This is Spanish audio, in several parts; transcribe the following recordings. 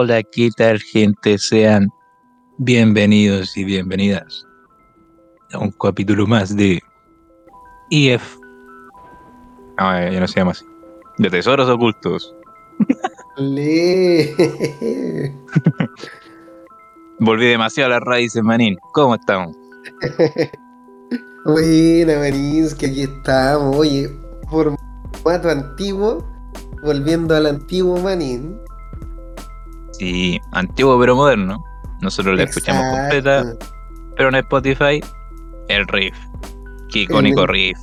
Hola, ¿qué tal gente? Sean bienvenidos y bienvenidas a un capítulo más de IF. Ah, ya no se llama así. De Tesoros Ocultos. Le. Volví demasiado a las raíces, manín. ¿Cómo estamos? Buena, Marins, que aquí estamos. Oye, formato antiguo, volviendo al antiguo Manín. Sí, antiguo pero moderno. Nosotros la escuchamos completa, Exacto. pero en Spotify, el riff. Qué icónico El- riff.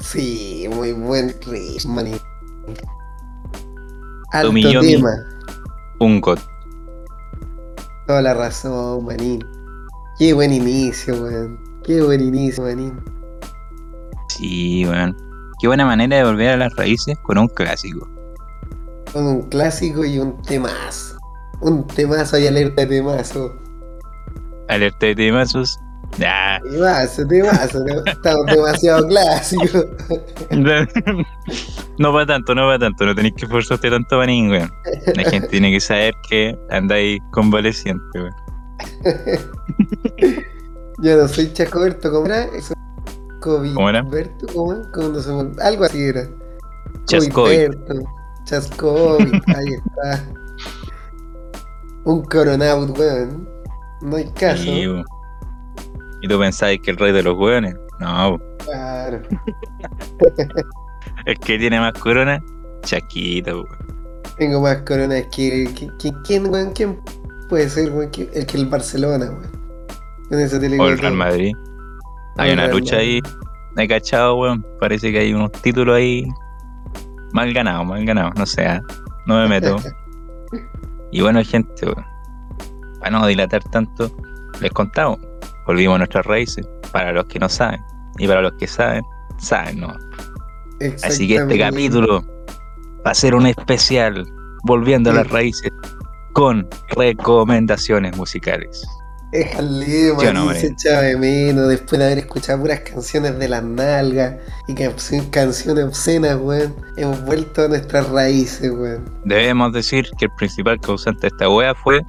Sí, muy buen riff, Manín. Alto Tomiyomi. tema. Un god. Toda la razón, Manín. Qué buen inicio, weón. Qué buen inicio, Manín. Sí, weón. Qué buena manera de volver a las raíces con un clásico. Con un clásico y un temazo. Un temazo y alerta de temazo. Alerta de temazos. Ya. Temazo, temazo. Estamos demasiado clásicos. No va tanto, no va tanto, no tenéis que esforzarte tanto para weón. La gente tiene que saber que andáis convaleciente, weón. Yo no soy Chacoberto, ¿cómo era? Eso. COVID. ¿Cómo era? Berto, ¿cómo? ¿Cómo no me- Algo así era. Chascoy. Chascoy, ahí está. Un coronaut, weón. No hay caso. Sí, weón. ¿Y tú pensáis que el rey de los weones? No. Claro. el que tiene más corona, Chaquito, weón. Tengo más coronas que. que- que- ¿Quién, weón? ¿Quién puede ser, weón? ¿Quién- El que el Barcelona, weón. Te lo O el Real. Madrid. Hay una Real lucha Madrid. ahí. He cachado, weón. Parece que hay unos títulos ahí. Mal ganados, mal ganados. No sé, ah, no me meto. y bueno, gente. Para no dilatar tanto, les contamos. Volvimos a nuestras raíces. Para los que no saben. Y para los que saben, saben, ¿no? Así que este capítulo va a ser un especial. Volviendo a las raíces. Con recomendaciones musicales. Déjale, ¿Sí o no, se echaba de menos después de haber escuchado puras canciones de las nalgas y can- canciones obscenas, weón. Hemos vuelto a nuestras raíces, weón. Debemos decir que el principal causante de esta wea fue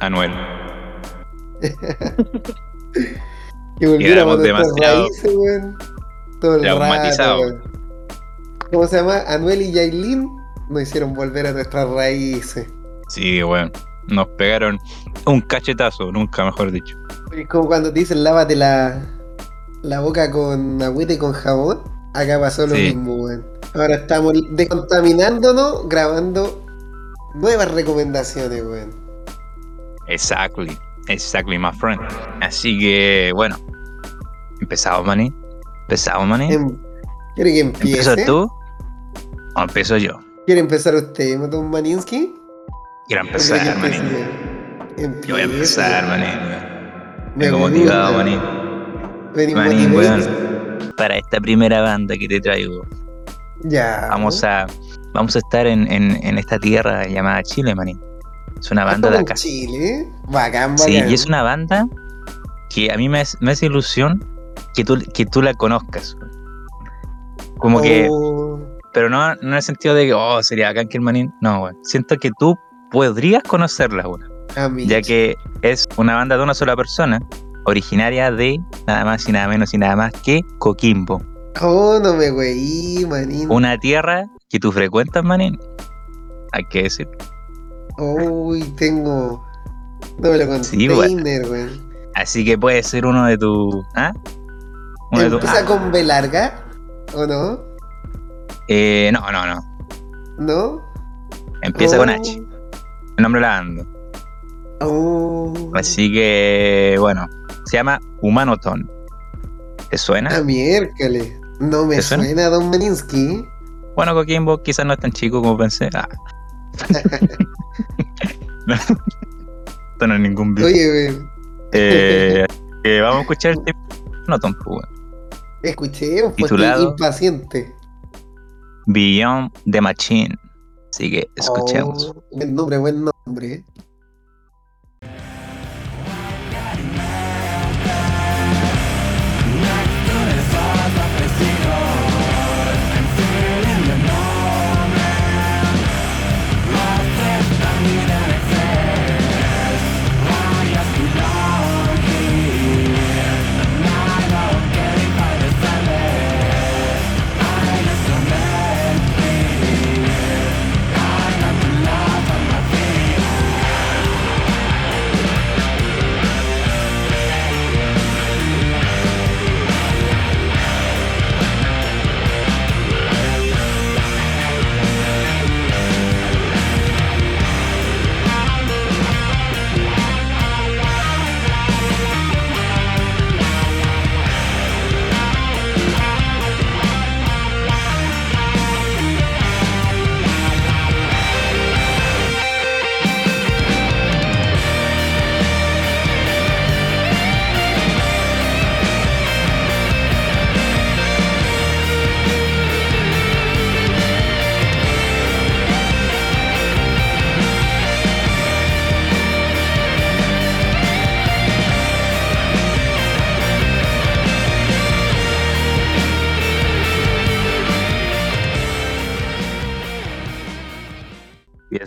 Anuel. Que volviéramos a nuestras raíces, weón. Todo el rato, weón. ¿Cómo se llama? Anuel y Yailin nos hicieron volver a nuestras raíces. Sí, weón. Nos pegaron un cachetazo, nunca mejor dicho. Es como cuando te dicen lávate la, la boca con agüita y con jabón. Acá pasó lo Sí. mismo, weón. Ahora estamos descontaminándonos grabando nuevas recomendaciones, weón. Exactly. Exactly, my friend. Así que, bueno. Empezamos, maní. Empezamos, maní. Em- ¿Quiere que empiece? ¿Empiezas tú? ¿O empiezo yo? ¿Quiere empezar usted, Moton Maninsky? Quiero ¿O quiere que empezar, maní. yo? Voy a empezar, maní. Me Vengo motivado, maní. Maní, weón. Para esta primera banda que te traigo, Ya. vamos a, vamos a estar en, en, en esta tierra llamada Chile, maní. Es una banda de acá. en Chile. Bacán, bacán. Sí, y es una banda que a mí me, hace- me hace ilusión que tú, que tú la conozcas. Como que, Oh, pero no, no en el sentido de que, oh, sería acá el manín. No, weón. Siento que tú podrías conocerla, weón. a mí. Ya que es una banda de una sola persona, originaria de nada más y nada menos y nada más que Coquimbo. Oh, no me güey, manín. Una tierra que tú frecuentas, manín. Hay que decir. Uy, tengo. Doble Sí, container, weón. Así que puede ser uno de tus. ¿Ah? Uno de. ¿Empieza ah, con B larga? ¿O no? eh, no, no, no. ¿No? Empieza con Oh, H. Nombre la banda. Oh. Así que, bueno, se llama Humanoton. ¿Te A suena? miércoles. No me ¿Te suena? suena, Don Maninsky. Bueno, Coquimbo quizás no es tan chico como pensé. Ah. no. Esto no es ningún video. Oye. Eh, eh, vamos a escuchar el tema Humanoton, pues. Escuchemos, pues Titulado. impaciente. Beyond the Machine. Así escuchemos. Oh, buen nombre, buen nombre.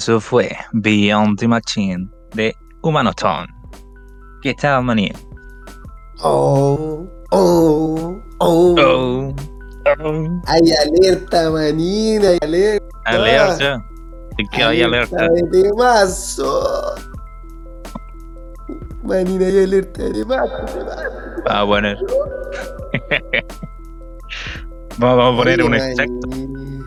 Eso fue Beyond the Machine de Humanotone. ¿Qué tal, maní? Oh, oh, oh. Oh, oh. Hay alerta, manina, hay alerta. Alerta. ¿De qué hay alerta? de temazo. Manina, hay alerta de temazo, temazo. Vamos a poner. vamos, a poner un Oye, extracto manín.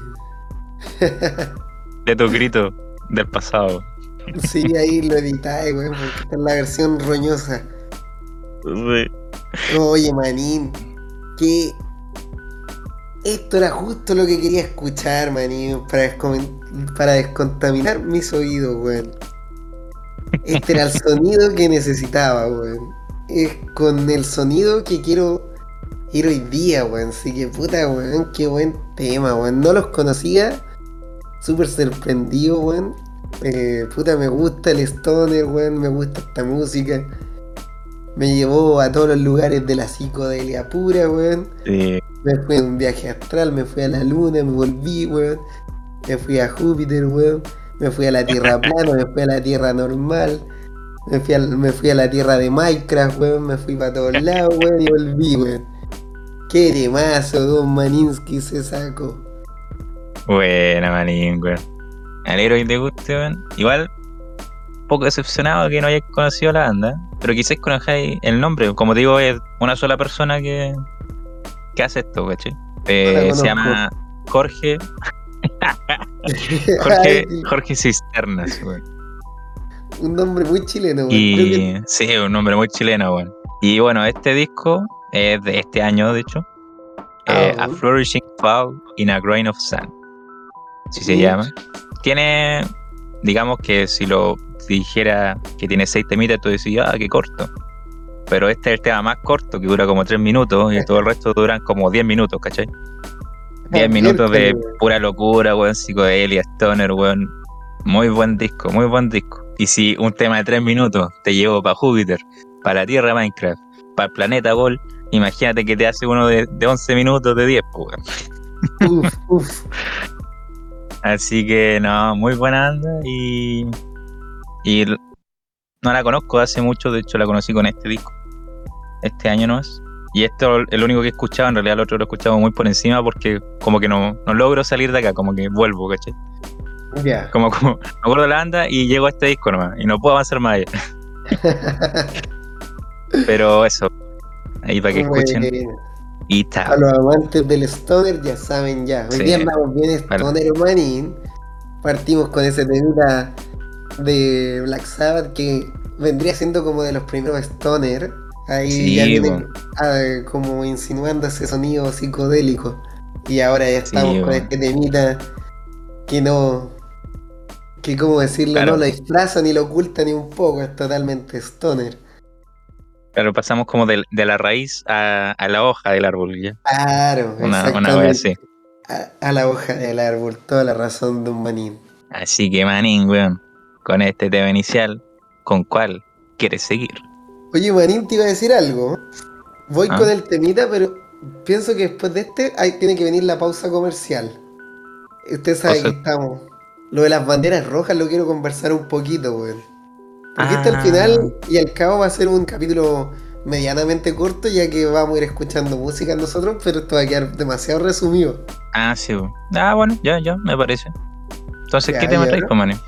de tu grito del pasado. Sí, ahí lo editáis, weón, porque esta es la versión roñosa. Sí. Oye, manín, que esto era justo lo que quería escuchar, manín, para, para descontaminar mis oídos, weón. Este era el sonido que necesitaba, weón. Es con el sonido que quiero ir hoy día, weón. Así que puta, weón, qué buen tema, weón. No los conocía, súper sorprendido, weón. Eh, puta, me gusta el stoner, weón, me gusta esta música. Me llevó a todos los lugares de la psicodelia pura, weón. Sí. Me fui en un viaje astral, me fui a la luna, me volví, weón. Me fui a Júpiter, weón. Me fui a la tierra plana, me fui a la tierra normal. Me fui, a, me fui a la tierra de Minecraft, weón. Me fui para todos lados, weón, y volví, weón. Qué temazo, Don Maninsky se sacó. Buena, manín, weón. Me alegro que te guste, weón. Igual, un poco decepcionado que no hayas conocido la banda, pero quizás conozcáis el nombre. Como te digo, es una sola persona que, que hace esto, ¿cachai? Eh, No se llama Jorge, Jorge, Jorge Cisternas, weón. un nombre muy chileno, weón. Creo Y que- sí, un nombre muy chileno, weón. Y bueno, este disco es de este año, de hecho. Eh, Ah, a. Flourishing Fall in a Grain of Sand. Así se llama. Tiene, digamos que si lo dijera que tiene seis temitas, tú decías, ah, qué corto. Pero este es el tema más corto, que dura como tres minutos, y todo el resto duran como diez minutos, ¿cachai? Diez minutos de pura locura, weón, psicodelia, stoner, weón. Muy buen disco, muy buen disco. Y si un tema de tres minutos te llevó para Júpiter, para la Tierra Minecraft, para el planeta Ball, imagínate que te hace uno de, de 11 minutos de 10, pues, weón. Uf, uf. Así que no, muy buena banda y, y no la conozco hace mucho, de hecho la conocí con este disco, este año no es. Y esto es el único que he escuchado, en realidad el otro lo he escuchado muy por encima porque como que no, no logro salir de acá, como que vuelvo, ¿cachai? Ya. Como, como me acuerdo de la banda y llego a este disco nomás y no puedo avanzar más allá. Pero eso, ahí para que escuchen. Y A los amantes del stoner ya saben ya. Hoy Sí. día andamos bien stoner manín. Partimos con ese temita de Black Sabbath que vendría siendo como de los primeros stoner. Ahí Sí, ya bueno. ah, como insinuando ese sonido psicodélico. Y ahora ya estamos con bueno. este temita que no. que como decirlo, Claro. no lo disfraza ni lo oculta ni un poco, es totalmente stoner. Claro, pasamos como de, de la raíz a, a la hoja del árbol, ¿ya? Claro, Una, una wea así. A, a la hoja del árbol, toda la razón de un manín. Así que, manín, weón, con este tema inicial, ¿con cuál quieres seguir? Oye, Manín, te iba a decir algo. Voy Ah. con el temita, pero pienso que después de este hay, tiene que venir la pausa comercial. Usted sabe O sea- que estamos. Lo de las banderas rojas lo quiero conversar un poquito, weón. Porque este al Ah. final y al cabo va a ser un capítulo medianamente corto, ya que vamos a ir escuchando música nosotros, pero esto va a quedar demasiado resumido. Ah, sí. Ah, bueno, ya, ya, me parece. Entonces, Ya, ¿qué tema traes, pues, manín?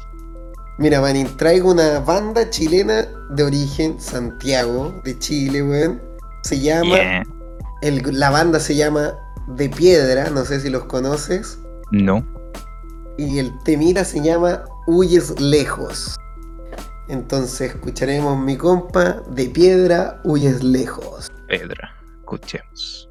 Mira, Manín, traigo una banda chilena de origen, Santiago, de Chile, weón. Se llama. Yeah. El- la banda se llama De Piedra, no sé si los conoces. No. Y el temita se llama Huyes Lejos. Entonces escucharemos mi compa De Piedra, Huyes Lejos. Pedra, escuchemos.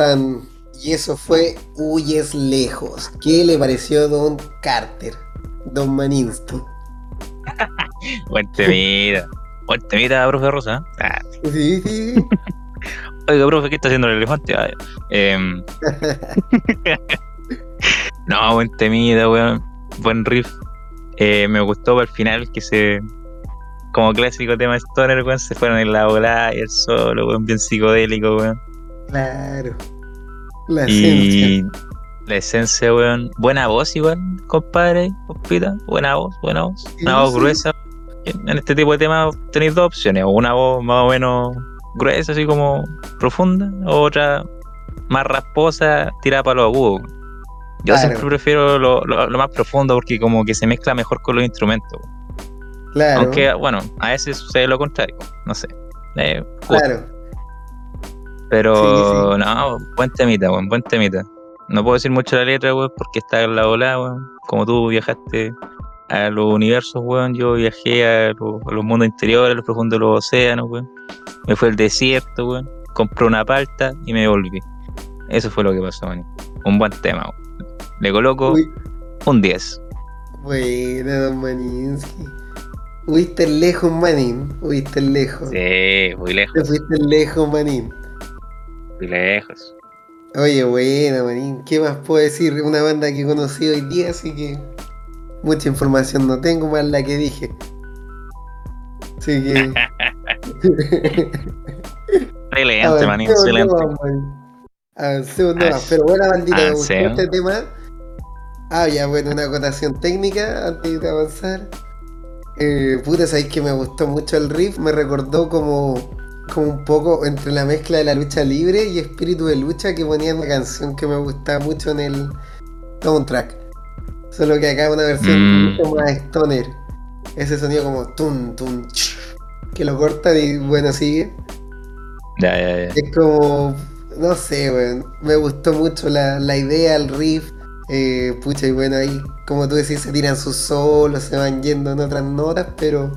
Tan. Y eso fue Huyes Lejos. ¿Qué le pareció Don Carter? Don Maninsky. Buen temita. Buen temita, profe Rosa. Ah, Sí, sí. Oiga, profe, ¿qué está haciendo el elefante? Ah, em, no, buen temita, weón. Buen riff. Eh, me gustó al final que se. Como clásico tema Stoner, weón, se fueron en la volada y el solo, weón, bien psicodélico, weón. Claro. La esencia. Y la esencia, weón. Buena voz igual, compadre, compita. Buena voz, buena voz. Una Sí, voz sí. gruesa. En este tipo de temas tenéis dos opciones. O una voz más o menos gruesa, así como profunda. O otra más rasposa, tirada para los agudos. Yo Claro. siempre prefiero lo, lo- lo más profundo porque como que se mezcla mejor con los instrumentos. Claro. Aunque, bueno, a veces sucede lo contrario. No sé. Eh. Claro. Pero Sí, no, buen temita, weón, buen temita. No puedo decir mucho la letra, weón, porque está en la volada, weón. Como tú viajaste a los universos, weón, yo viajé a, los- a los mundos interiores, a los profundos de los océanos, weón. Me fue al desierto, weón. Compré una palta y me volví. Eso fue lo que pasó, weón. Un buen tema, weón. Le coloco Uy, un 10. buena, Don Maninsky. Huiste lejos, Manín. Huiste lejos. Sí, muy lejos, Te fuiste lejos, Manín. Lejos. Oye, buena, Manín. ¿Qué más puedo decir? Una banda que conocí hoy día, así que mucha información no tengo, más la que dije. Así que. Excelente, manín, Avancemos excelente. Avancemos nomás. Pero buena bandita, me gustó este tema. Ah, ya, bueno, una acotación técnica antes de avanzar. Eh, puta, sabéis que me gustó mucho el riff, me recordó como, como un poco entre la mezcla de la lucha libre y espíritu de lucha que ponía en una canción que me gustaba mucho en el soundtrack. Solo que acá una versión Mm. más stoner. Ese sonido como tun, tun, ch, que lo cortan y bueno, sigue. Ya, ya, ya. Es como, no sé. Me gustó mucho la, la idea, el riff. Eh, pucha, y bueno, ahí, como tú decís, se tiran sus solos, se van yendo en otras notas, pero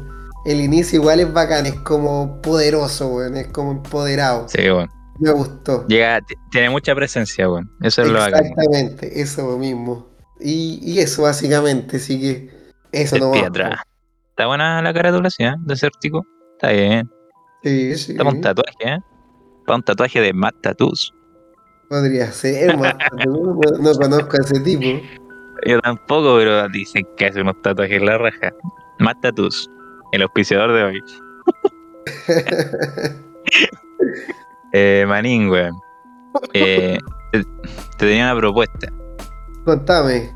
el inicio igual es bacán, es como poderoso, weón, es como empoderado. Sí, weón. Me gustó. Llega, tiene mucha presencia, weón. Eso es lo bacán. Exactamente, eso mismo. Y, y eso básicamente, así que eso no pie atrás. Está buena la carátula, sí, ¿eh? Desértico. Está bien. Sí, sí. Está para un tatuaje, ¿eh? Para un tatuaje de Matt Tattoos. Podría ser, no, no conozco a ese tipo. Yo tampoco, pero dicen que hace unos tatuajes en la raja. Matt Tattoos, el auspiciador de hoy. Eh, Manín, weón. Eh, te, te tenía una propuesta. Contame.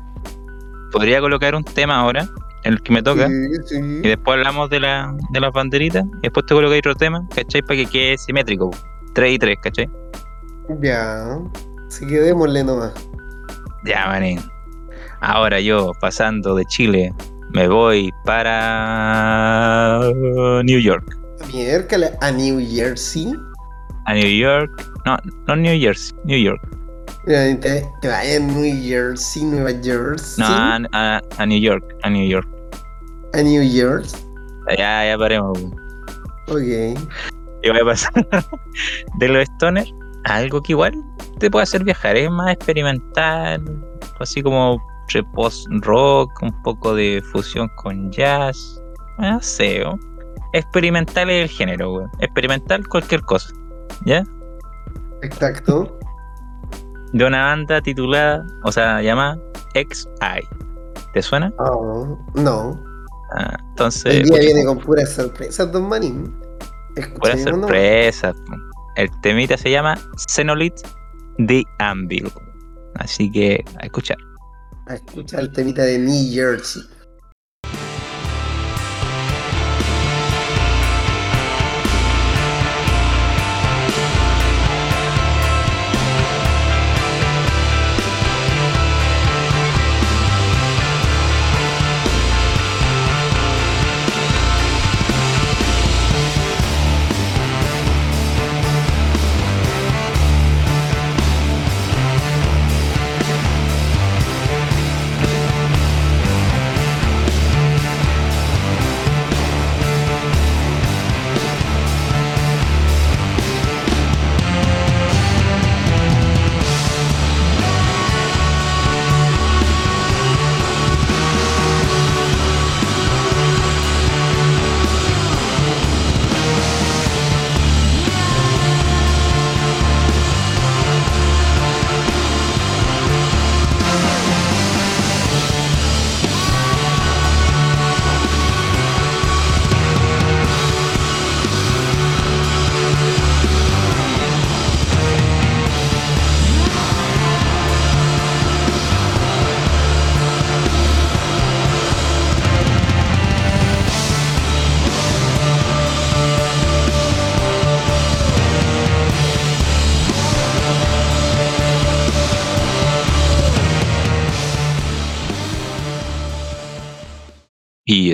Podría colocar un tema ahora, el que me toca, Sí, sí. y después hablamos de, la, de las banderitas, y después te colocáis otro tema, ¿cachai? Para que quede simétrico. 3 y 3, ¿cachai? Ya. Así que démosle nomás. Ya, manín. Ahora yo, pasando de Chile, me voy para New York. Miércoles a New Jersey. A New York. No, no New Jersey, New York. Te, te vayas a New Jersey, Nueva Jersey. No, a, a- a New York, a New York. A New Jersey. Ya, ya paremos. Ok. Y voy a pasar de los Stoner a algo que igual te puede hacer viajar. Es más experimental, así como entre post-rock, un poco de fusión con jazz. No sé, ¿o? Experimental es el género, weón. Experimental cualquier cosa. ¿Ya? Exacto. De una banda titulada, o sea, llamada XI. ¿Te suena? Oh, no. Ah, entonces. El día viene con puras sorpresas, Don Manín. El temita se llama Xenolith The Anvil. Así que a escuchar. A escuchar el temita de New Jersey.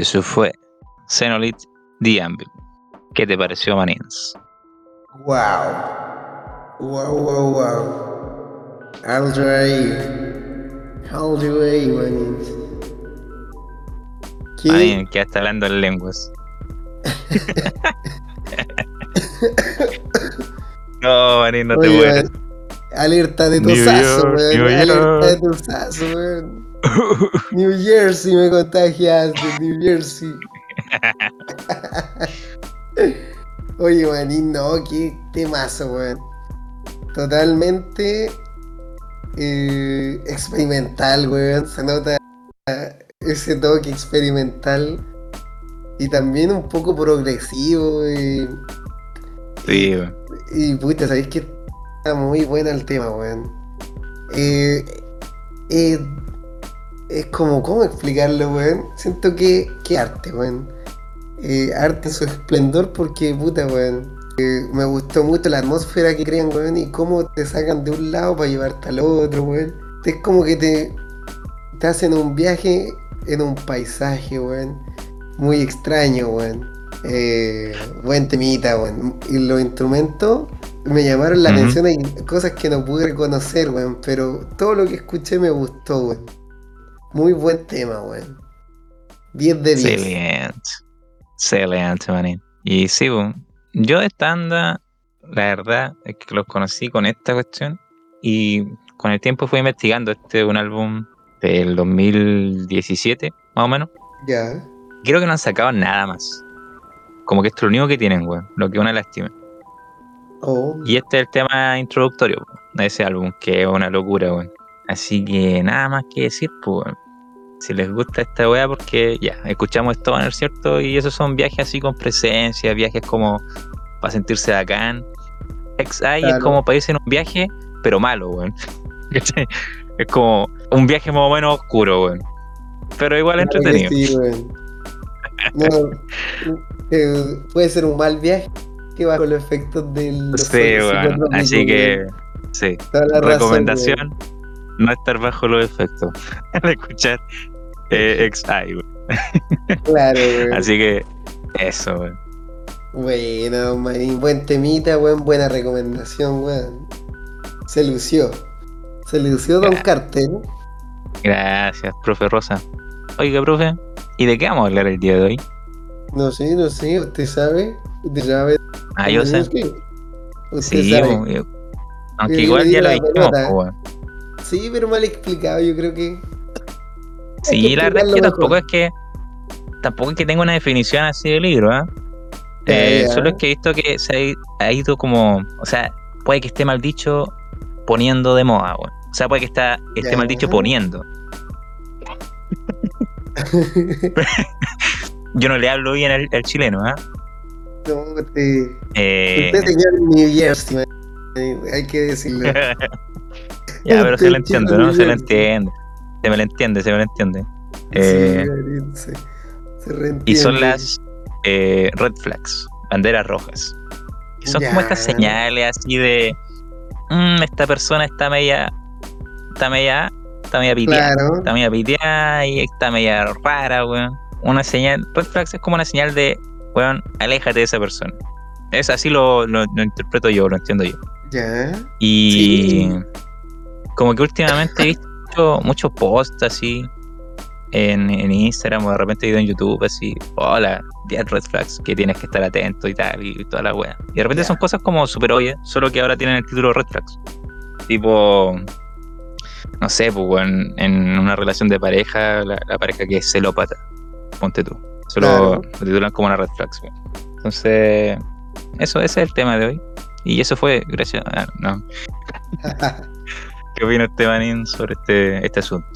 Eso fue Xenolit The Anvil. ¿Qué te pareció, Manins? Wow. Wow, wow, wow. Aldray. Aldray, Manins. ¿Qué? Manin, que está hablando en lenguas. no, Manin, no te Oye, mueras. Alerta de tosazo, weón. Alerta de tosazo, weón. New Jersey me contagiaste, New Jersey. Oye, manín, no, qué temazo, weón. Totalmente eh, experimental, weón. Se nota ese toque experimental y también un poco progresivo. Y, Sí, weón. y puta, sabéis que está muy bueno el tema, weón. Eh, eh, es como, ¿cómo explicarlo, weón? Siento que, que arte, weón. Eh, arte en su esplendor porque, puta, weón. eh, me gustó mucho la atmósfera que crean, weón, y cómo te sacan de un lado para llevarte al otro, weón. Es como que te, te hacen un viaje en un paisaje, weón. Muy extraño, weón. Eh, buen temita, weón. Y los instrumentos me llamaron la atención. Hay cosas que no pude reconocer, weón. Pero todo lo que escuché me gustó, weón. Muy buen tema, weón. 10 de 10. Excelente. Excelente, manín. Y sí, bo, yo de esta anda, la verdad es que los conocí con esta cuestión y con el tiempo fui investigando. Este es un álbum del 2017, más o menos. Ya. Creo que no han sacado nada más. Como que esto es lo único que tienen, weón. Lo que es una lástima. Oh. Y este es el tema introductorio de ese álbum, que es una locura, weón. Así que nada más que decir, pues, weón. Si les gusta esta weá, porque ya, escuchamos Stoner, ¿cierto? Y esos son viajes así con presencia, viajes como para sentirse bacán. Es Claro. como para irse en un viaje, pero malo, weón. Es como un viaje más o menos oscuro, weón. Pero igual Claro entretenido. sí, weón. No, eh, puede ser un mal viaje que bajo los efectos del. Sí, weón. Así que, sí. Recomendación: no estar bajo los efectos al escuchar eh, XI, weón. Claro, weón. Así que, eso, weón. Bueno, buen temita, weón, buena recomendación, weón. Se lució. Se lució Don Ya. Cartel. Gracias, profe Rosa. Oiga, profe, ¿y de qué vamos a hablar el día de hoy? No sé, no sé, usted sabe. Usted sabe. Ah, yo sé. Usted Sí, sabe. yo- aunque Yo igual ya lo dijimos, weón. Sí, pero mal explicado, yo creo que. Sí, la verdad es que tampoco es que tampoco es que tenga una definición así de libro, Eh, ya. Solo es que he visto que se ha ido como, o sea, puede que esté mal dicho poniendo de moda. O sea, puede que está, esté Ya. mal dicho poniendo. Yo no le hablo bien al, al chileno, ¿ah? no, usted. Eh, Usted señor New Jersey. Hay que decirlo. ya, pero se lo entiendo, ¿no? Se lo entiende. Se me lo entiende, se me lo entiende. Sí, Eh, se, reentiende. y son las eh, red flags, banderas rojas. Que son como estas señales así de "Mm, esta persona está media está media está media piteada, Claro. está media piteada y está media rara, weón. Una señal, red flags es como una señal de weón, aléjate de esa persona. Es así lo, lo- lo interpreto yo, lo entiendo yo. Ya. Y Sí. como que últimamente he visto muchos posts así en, en Instagram o de repente he ido en YouTube así, hola, 10 red flags que tienes que estar atento y tal, y toda la wea. Y de repente son cosas como súper obvias, solo que ahora tienen el título red flags. Tipo, no sé, pues en una relación de pareja, la, la pareja que es celópata, ponte tú. Solo Claro. lo titulan como una red flags, weón. Entonces, eso, ese es el tema de hoy. Y eso fue gracias a... No. ¿Qué opina usted, Manín, sobre este, este asunto?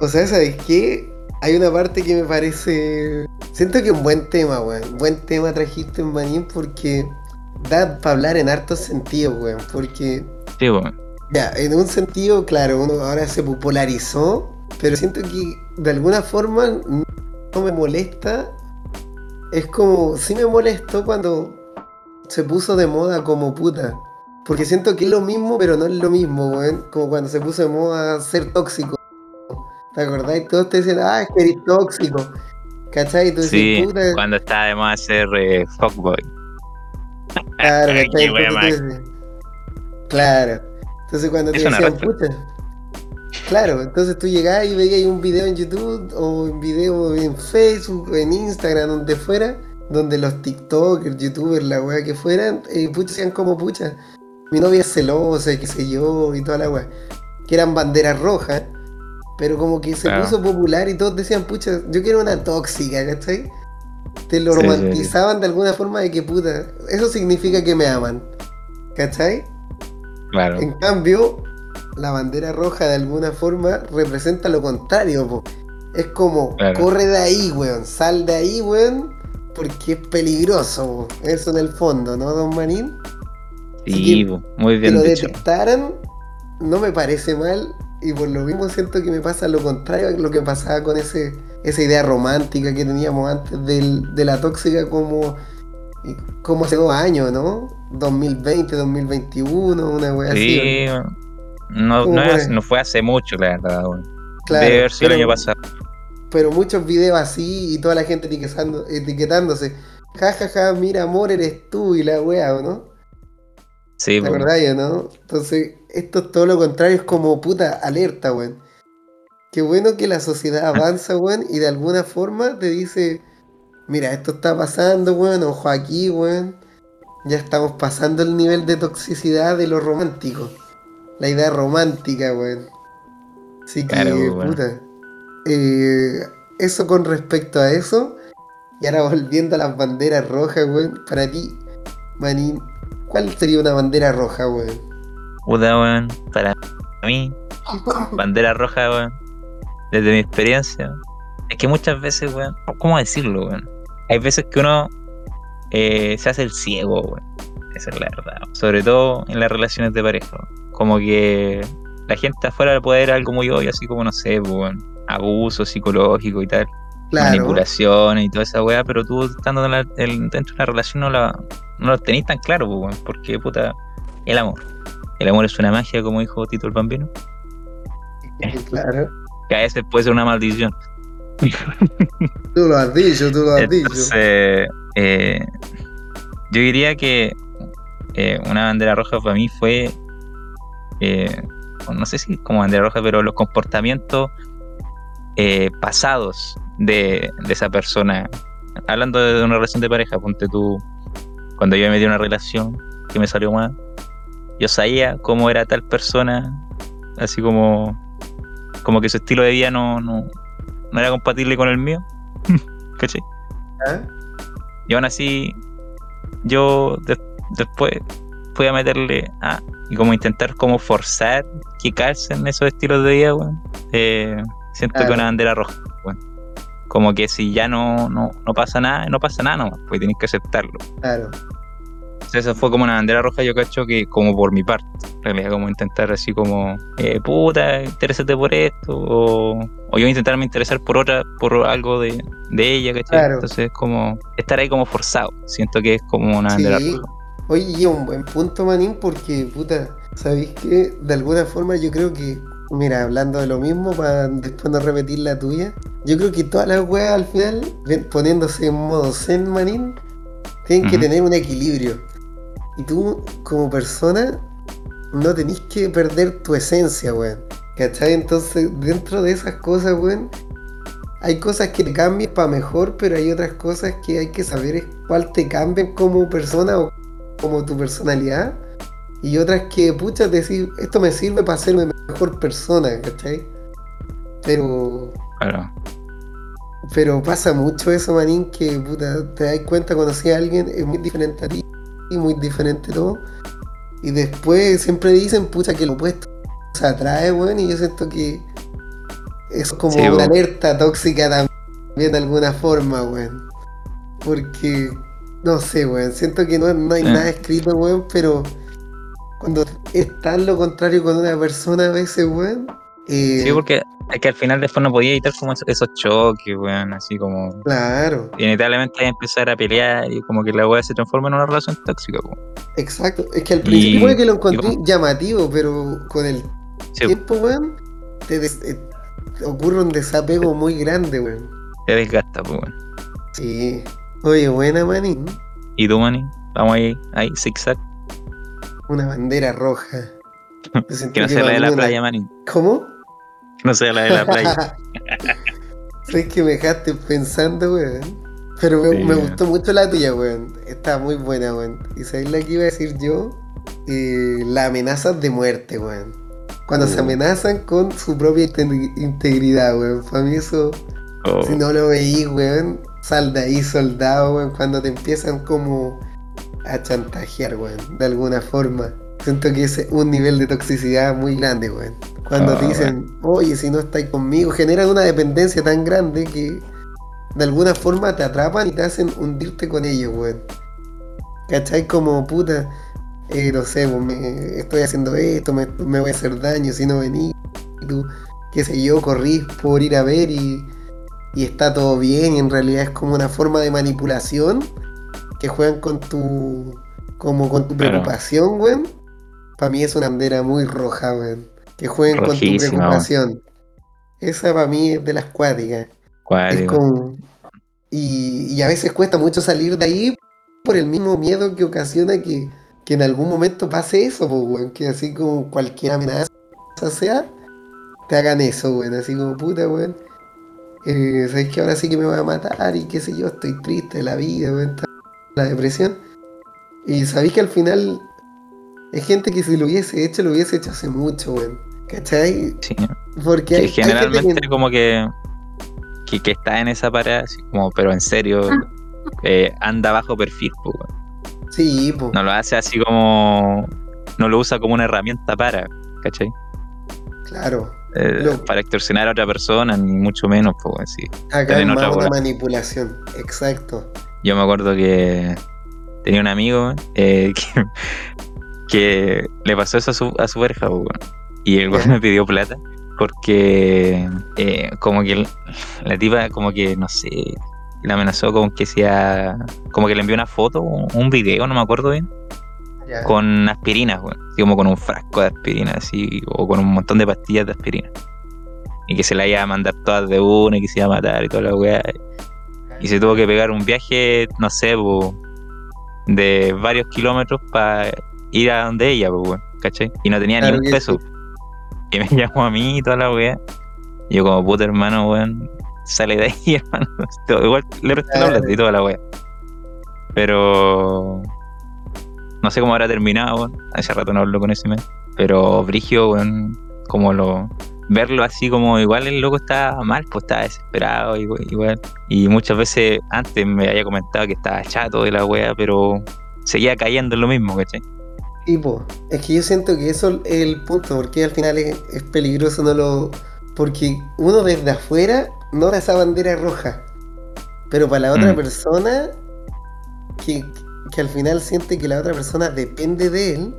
o sea, ¿sabes qué? Hay una parte que me parece. Siento que un buen tema, weón. Buen tema trajiste en Manín porque da para hablar en hartos sentidos, weón. Porque, Sí, weón. ya, en un sentido, claro, uno ahora se popularizó, pero siento que de alguna forma no me molesta. Es como, sí me molestó cuando se puso de moda como puta. Porque siento que es lo mismo, pero no es lo mismo, weón. Como cuando se puso de moda ser tóxico. ¿Te acordáis? Todos te decían, ah, es que eres tóxico. ¿Cachai? Y tú decís, Sí, puta. cuando está además ser eh, fuckboy. Claro, Ay, ¿cachai? Entonces Claro. Entonces cuando te decían, puta. Claro, entonces tú llegabas y veías un video en YouTube o un video en Facebook o en Instagram, donde fuera, donde los TikTokers, YouTubers, la weá que fueran, eh, pucha, decían como pucha. Mi novia es celosa qué sé yo y toda la weá. Que eran banderas rojas, pero como que se Claro. puso popular y todos decían, pucha, yo quiero una tóxica, ¿cachai? Te lo Sí, sí, sí. romantizaban de alguna forma de que puta, eso significa que me aman, ¿cachai? Claro. En cambio, la bandera roja de alguna forma representa lo contrario, po. Es como, Claro. corre de ahí, weón, sal de ahí, weón, porque es peligroso, po. Eso en el fondo, ¿no, don Manín? Sí, que- Que lo dicho. detectaran, no me parece mal, y por lo mismo siento que me pasa lo contrario a lo que pasaba con ese, esa idea romántica que teníamos antes del- de la tóxica como, como hace dos años, ¿no? 2020, 2021, una wea así. Sí, no, ¿Cómo no, es- fue? no fue hace mucho, la verdad. Claro, Debe haber sido el año pasado. pero muchos videos así y toda la gente etiquetando, etiquetándose. Ja, ja, ja, mira, amor, eres tú y la wea, ¿o no? Sí, ¿Te o no? Entonces, esto es todo lo contrario, es como puta alerta, weón. Qué bueno que la sociedad avanza, weón, y de alguna forma te dice, mira, esto está pasando, weón, ojo aquí, weón. Ya estamos pasando el nivel de toxicidad de lo romántico. La idea romántica, weón. Así que, Claro, puta. eh, eso con respecto a eso. Y ahora volviendo a las banderas rojas, weón. Para ti, Manín, ¿cuál sería una bandera roja, weón? Puta, weón, para mí, bandera roja, weón, desde mi experiencia, es que muchas veces, weón, ¿cómo decirlo, weón? Hay veces que uno eh, se hace el ciego, weón. Esa es la verdad. Sobre todo en las relaciones de pareja. weón. Como que la gente afuera puede ver algo muy obvio, así como, no sé, weón, abuso psicológico y tal, Claro. manipulaciones y toda esa weá, pero tú estando en la- en- dentro de una relación no, la, no lo tenéis tan claro, pues, porque, puta, el amor. El amor es una magia, como dijo Tito el Bambino, Claro. que a veces puede ser una maldición. Tú lo has dicho, tú lo has dicho. Eh, yo diría que eh, una bandera roja para mí fue, eh, no sé si como bandera roja, pero los comportamientos eh, pasados de, de esa persona. Hablando de una relación de pareja, ponte tú, cuando yo me metí en una relación que me salió mal, yo sabía cómo era tal persona, así como, como que su estilo de vida no, no, no era compatible con el mío. ¿Cachai? ¿Ah? Y aún así, yo de- después fui a meterle a. Y como intentar como forzar que calcen esos estilos de vida, weón. Eh, siento que una bandera roja, weón. Como que si ya no, no, no pasa nada, no pasa nada nomás, pues tienes que aceptarlo. Claro. Entonces eso fue como una bandera roja, yo cacho que como por mi parte. En realidad, como intentar así como, eh, puta, interésate por esto. O, o yo intentarme interesar por otra, por algo de, de ella, ¿cachai? Claro. Entonces como estar ahí como forzado. Siento que es como una bandera Sí. roja. Oye, y un buen punto, Manín, porque, puta, ¿sabéis que De alguna forma yo creo que, mira, hablando de lo mismo, para después no repetir la tuya, yo creo que todas las weas al final, poniéndose en modo zen, Manín, tienen que Ujú. tener un equilibrio. Y tú, como persona, no tenés que perder tu esencia, weón. ¿Cachai? Entonces, dentro de esas cosas, weón, hay cosas que te cambian para mejor, pero hay otras cosas que hay que saber cuál te cambian como persona o como tu personalidad. Y otras que, pucha, decir, esto me sirve para una mejor persona, ¿cachai? Pero, Claro. pero pasa mucho eso, manín, que puta, te das cuenta cuando si alguien es muy diferente a ti y muy diferente todo. Y después siempre dicen, pucha, que lo opuesto se atrae, weón, y yo siento que es como Sí, una alerta tóxica también de alguna forma, weón. Porque, no sé, weón, siento que no, no hay Mm. nada escrito, weón, pero cuando está en lo contrario con una persona a veces, weón. eh, Sí, porque es que al final después no podía evitar como esos, esos choques, weón, así como... Claro, Inevitablemente hay que empezar a pelear y como que la weá se transforma en una relación tóxica, weón. exacto. Es que al Y- principio puede que lo encontré y- llamativo, pero con el Sí, tiempo, weón, te des- eh, ocurre un desapego muy grande, weón. te desgasta, pues, weón. Sí. Oye, buena, manín. ¿Y tú, Manny? Vamos ahí, ahí, zigzag. Una bandera roja. Que no sea la para de la playa, Manny. ¿Cómo? Que no sea la de la playa. ¿Sabes que me dejaste pensando, weón? Pero me, Sí. me gustó mucho la tuya, weón. Está muy buena, weón. ¿Y sabes la que iba a decir yo? Eh, la amenazas de muerte, weón. Cuando se Uh. amenazan con su propia inte- integridad, weón. Para mí eso, Oh, si no lo veís, weón, sal de ahí, soldado, weón. Cuando te empiezan como a chantajear, weón, de alguna forma. Siento que es un nivel de toxicidad muy grande, weón. Cuando te Ah, dicen, oye, si no estáis conmigo, generan una dependencia tan grande que de alguna forma te atrapan y te hacen hundirte con ellos, weón. ¿Cachai? Como puta, eh, no sé, pues, me- estoy haciendo esto, me, me voy a hacer daño si no venís. Y tú, qué sé yo, corrís por ir a ver y, y está todo bien y en realidad es como una forma de manipulación que juegan con tu como con tu Claro. preocupación, weón. Para mí es una bandera muy roja, weón. Que jueguen con tu weón. preocupación. Esa para mí es de las cuáticas. Es como... Y, y a veces cuesta mucho salir de ahí por el mismo miedo que ocasiona que, que en algún momento pase eso, pues, weón. Que así como cualquier amenaza sea, te hagan eso, weón. Así como, puta, weón. Eh, ¿Sabes que ahora sí que me voy a matar? Y qué sé yo, estoy triste de la vida, weón. La depresión. Y sabéis que al final es gente que si lo hubiese hecho, lo hubiese hecho hace mucho, weón. ¿Cachai? Sí. Porque Que hay, hay gente generalmente que- como que, que que está en esa parada, así como, pero en serio, eh, anda bajo perfil, pues, weón. Sí, pues. no lo hace así como, no lo usa como una herramienta para, ¿cachai? Claro. Eh, Lo- para extorsionar a otra persona, ni mucho menos, pues, sí. Acá es más una manipulación. Exacto. Yo me acuerdo que tenía un amigo eh, que, que le pasó eso a su, a su verja, weón. y el Ya. me pidió plata porque eh, como que la tipa como que no sé le amenazó con que sea como que le envió una foto un video no me acuerdo bien con aspirinas weón. así como con un frasco de aspirina así o con un montón de pastillas de aspirina y que se la iba a mandar todas de una y que se iba a matar y toda la weá y se tuvo que pegar un viaje, no sé, po, de varios kilómetros para ir a donde ella, po, ¿cachai? Y no tenía Claro ni un peso. Y me llamó a mí y toda la weá. Y yo como puta hermano, weón, sale de ahí, hermano. Igual le presté la plata y toda la weá. Pero no sé cómo habrá terminado, weón. Hace rato no hablo con ese mes. Pero Brigio, weón, como lo verlo así como igual el loco estaba mal, pues estaba desesperado igual, igual. Y muchas veces antes me había comentado que estaba chato de la wea, pero seguía cayendo en lo mismo, ¿cachai? Sí, po. Es que yo siento que eso es el punto, porque al final es, es peligroso, no lo. Porque uno desde afuera nota esa bandera roja. Pero para la otra Mm. persona, que, que al final siente que la otra persona depende de él,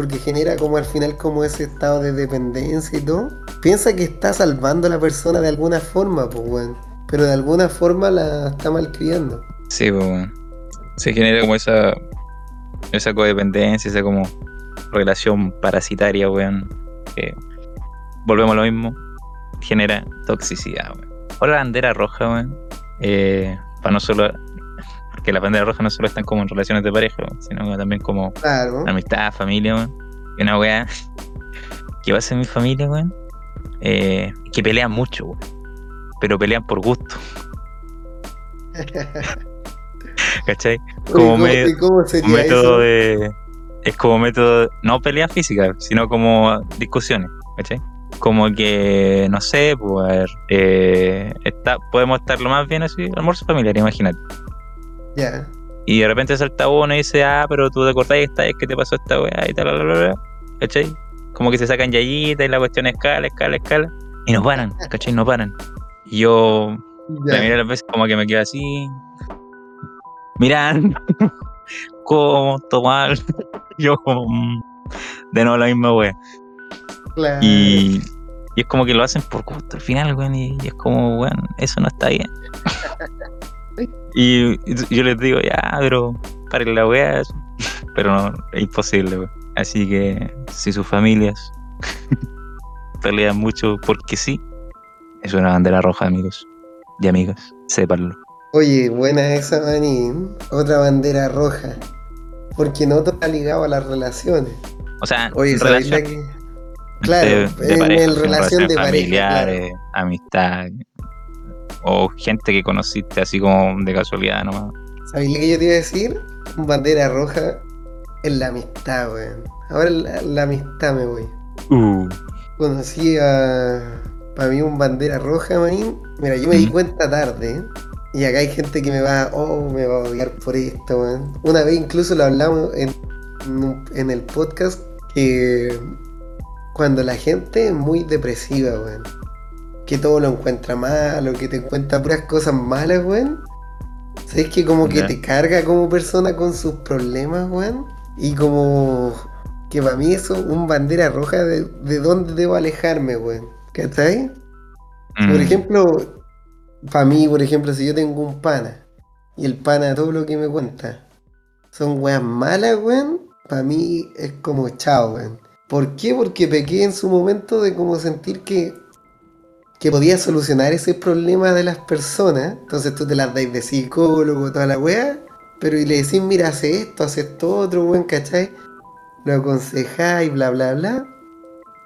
porque genera como al final como ese estado de dependencia y todo, piensa que está salvando a la persona de alguna forma, pues, weón. Pero de alguna forma la está malcriando. Sí, pues weón. Se genera como esa esa codependencia, esa como relación parasitaria, weón. Que volvemos a lo mismo. Genera toxicidad, weón. Ahora la bandera roja, weón. Eh, para no Porque las banderas rojas no solo están como en relaciones de pareja, sino que también como Claro. amistad, familia, weón. Y una weá que pasa en mi familia, weón. eh, que pelean mucho, weón. Pero pelean por gusto, ¿cachai? Como ¿cómo- medio- y ¿Cómo Un método eso? de. Es como método. No pelea física, sino como discusiones, ¿cachai? Como que, no sé, pues, a ver, eh, está, podemos estar lo más bien así, almuerzo familiar, imagínate. Y de repente salta uno y dice, ah, pero tú te acordás que esta vez que te pasó esta weá y tal, bla, bla, bla, ¿cachai? Como que se sacan yayitas y la cuestión escala, escala, escala. Y no paran, ¿cachai? No paran. Y yo Ya. la de las veces como que me quedo así. Mirando. ¿Cómo? Tomar. Yo como. mm, De nuevo la misma wea. Claro. Y, y es como que lo hacen por gusto al final, weón. Y, y es como, weón, eso no está bien. y, yo les digo, ya, pero paren la wea. Pero no, es imposible. Así que si sus familias pelean mucho porque sí, es una bandera roja, amigos. y amigas, sépanlo. Oye, buena esa, manín. Otra bandera roja. Porque no está ligado a las relaciones. O sea, Oye, ¿sabes relación que? Claro, de, de en pareja, relación de pareja. familiares, amistad, o gente que conociste así como de casualidad nomás. ¿Sabéis lo que yo te iba a decir? Bandera roja en la amistad, weón. Ahora en la, la amistad me voy. Uh, Conocí a. Para mí, un bandera roja, manín. Mira, yo me di cuenta tarde. ¿eh? Y acá hay gente que me va. Oh, me va a odiar por esto, weón. Una vez incluso lo hablamos en, en el podcast. Que. Cuando la gente es muy depresiva, weón. Que todo lo encuentra malo, que te encuentra puras cosas malas, weón. ¿Sabes que como que te carga como persona con sus problemas, weón? Y como que para mí eso un bandera roja de, de dónde debo alejarme, weón. ¿Cachai? Por mm, ejemplo, para mí, por ejemplo, si yo tengo un pana y el pana todo lo que me cuenta son weas malas, weón, para mí es como chao, weón. ¿Por qué? Porque pequé en su momento de como sentir que, que podía solucionar ese problema de las personas. Entonces tú te las dais de psicólogo, toda la wea, pero y le decís, mira, hace esto, hace esto otro, weón, ¿cachai? Lo aconsejáis, bla, bla, bla.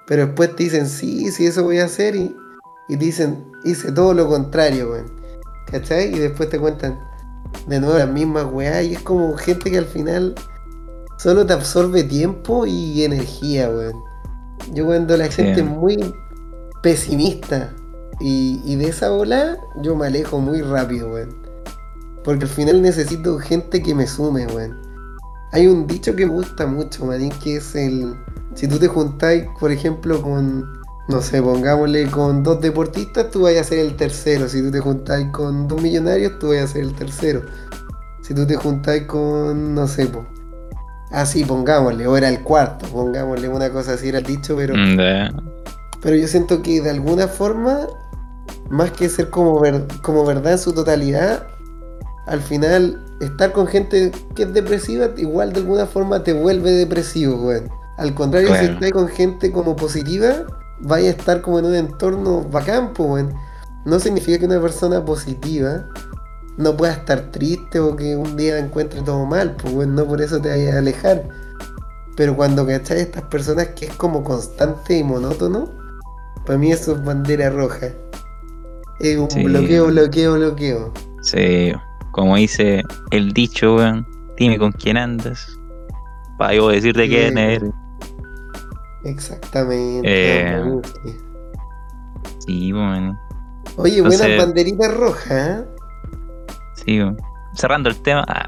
Pero después te dicen, sí, sí, eso voy a hacer y, y te dicen, hice todo lo contrario, weón. ¿Cachai? Y después te cuentan de nuevo las mismas weá y es como gente que al final solo te absorbe tiempo y energía, weón. Yo cuando la gente es muy pesimista y, y de esa bola, yo me alejo muy rápido, weón. Porque al final necesito gente que me sume, weón. Hay un dicho que me gusta mucho, manín, que es el... Si tú te juntáis, por ejemplo, con... No sé, pongámosle con dos deportistas, tú vas a ser el tercero. Si tú te juntáis con dos millonarios, tú vas a ser el tercero. Si tú te juntáis con, no sé, po. Así, pongámosle, o era el cuarto, pongámosle una cosa así, era el dicho, pero... mm, de- Pero yo siento que de alguna forma, más que ser como, ver- como verdad en su totalidad, al final estar con gente que es depresiva, igual de alguna forma te vuelve depresivo, weón. Al contrario, si estás con gente como positiva, vaya a estar como en un entorno bacán, weón. No significa que una persona positiva no pueda estar triste o que un día encuentre todo mal, pues, weón. No por eso te vayas a alejar. Pero cuando cachai estas personas que es como constante y monótono, para mí eso es bandera roja. Es un Sí. bloqueo, bloqueo, bloqueo. Sí, como dice el dicho, weón, dime con quién andas. Para yo decirte quién Sí. eres. Exactamente. Eh. Sí, weón. Oye, buenas banderitas rojas, ¿eh? Sí, weón. Cerrando el tema. ah,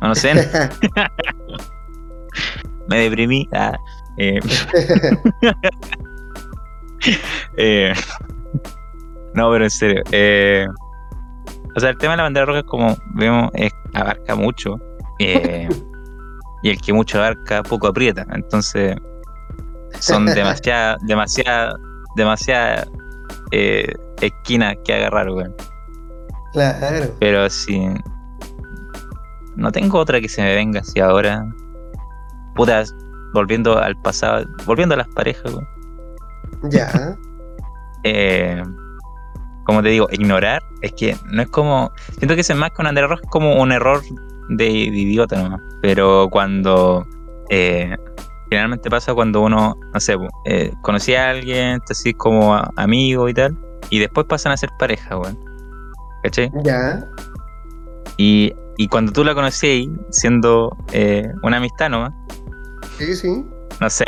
no sé, me deprimí. ah, eh, eh, no, pero en serio. eh, o sea, el tema de la bandera roja es como vemos, es- abarca mucho. eh, y el que mucho abarca, poco aprieta. Entonces, son demasiadas, demasiadas, demasiadas eh, esquinas que agarrar, weón. claro. Pero sí. No tengo otra que se me venga así ahora. Puta, volviendo al pasado, volviendo a las parejas, weón. Ya. Eh, como te digo, ignorar es que no es como. Siento que ese más con Andrés Rojas es como un error de, de idiota nomás. Pero cuando. eh, generalmente pasa cuando uno, no sé, eh, conocí a alguien, así como a- amigo y tal. Y después pasan a ser pareja, weón. ¿Cachai? Ya. Y, y cuando tú la conocí siendo eh, una amistad nomás, Sí, sí. no sé,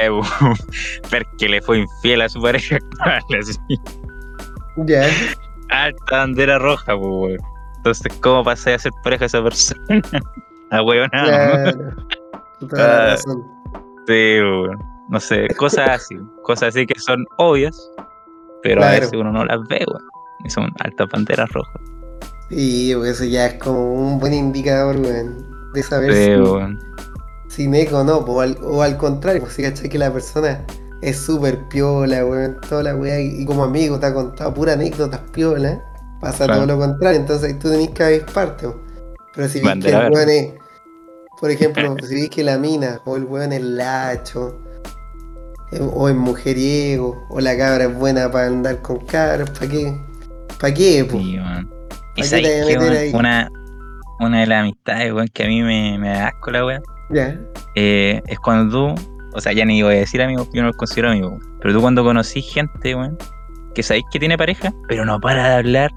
ver que le fue infiel a su pareja actual, así. Ya. Alta bandera roja, bu, weón. Entonces, ¿cómo pasé a ser pareja esa persona? A weón, Claro. Ah. Sí, weón. No sé, cosas así. Cosas así que son obvias, pero a Claro. veces uno no las ve, weón. Y son altas banderas rojas. Sí, pues eso ya es como un buen indicador, weón. De saber Sí, si, weón. si meco o no, o al, o al contrario, pues si cachai que la persona es súper piola, weón, toda la weá, y, como amigo te ha contado pura anécdotas piola, pasa Claro. todo lo contrario, entonces ahí tú tenés que haber parte, po. pero si ves que el weón es, por ejemplo, si ves que la mina o el weón es lacho, eh, o es mujeriego, o la cabra es buena para andar con cabras, ¿para qué? ¿Para qué, po? Sí, weón. Y ¿Para qué te sabes vas a que, meter weón, ahí? una, una de las amistades, weón, que a mí me, me da asco la weá, Ya. eh, es cuando tú, o sea, ya ni voy a decir amigos, yo no los considero amigos, pero tú cuando conocí gente, weón, que sabéis que tiene pareja, pero no para de hablar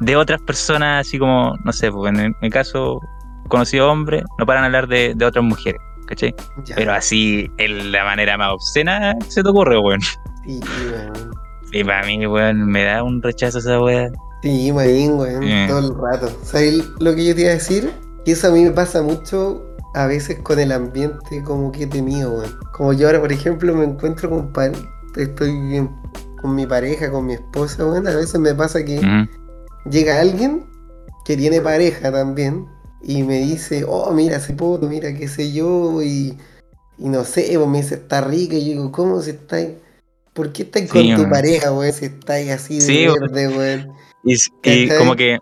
de otras personas, así como, no sé, pues en mi caso, conocido hombre, no paran de hablar de, de otras mujeres, ¿cachai? ya. Pero así, en la manera más obscena se te ocurre, weón. Sí, weón. Y para mí, weón, me da un rechazo esa weá. Sí, marín, weón, todo el rato. ¿Sabes lo que yo te iba a decir? Que eso a mí me pasa mucho a veces con el ambiente como que he tenido, weón. Como yo ahora, por ejemplo, me encuentro con estoy bien con mi pareja, con mi esposa, weón. A veces me pasa que llega alguien que tiene pareja también y me dice, oh, mira ese poto, mira qué sé yo, y, y no sé, pues me dice, está rica, y yo digo, ¿cómo si estáis? ¿Por qué estáis Sí, con tu pareja, weón? Si estáis así de Sí, verde, weón. Y, como que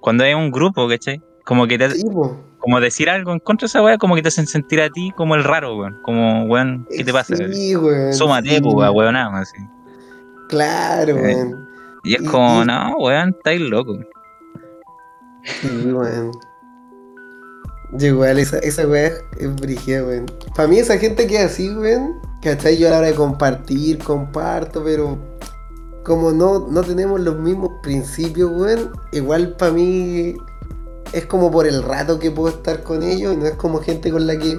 cuando hay un grupo, ¿cachai? Como que te, Sí, po. Como decir algo en contra de esa weá, como que te hacen sentir a ti como el raro, weón. Como, weón, ¿qué te pasa? Sí, weón. Sí. pues, weón, weón, nada más. así. Claro, Eh, weón. Y es como, y- no, weón, estáis loco. Sí, weón. Yo igual, esa, esa weá es brígida, weón. Para mí esa gente que es así, weón, ¿cachai? Yo a la hora de compartir, comparto, pero como no, no tenemos los mismos principios, weón, igual para mí es como por el rato que puedo estar con ellos y no es como gente con la que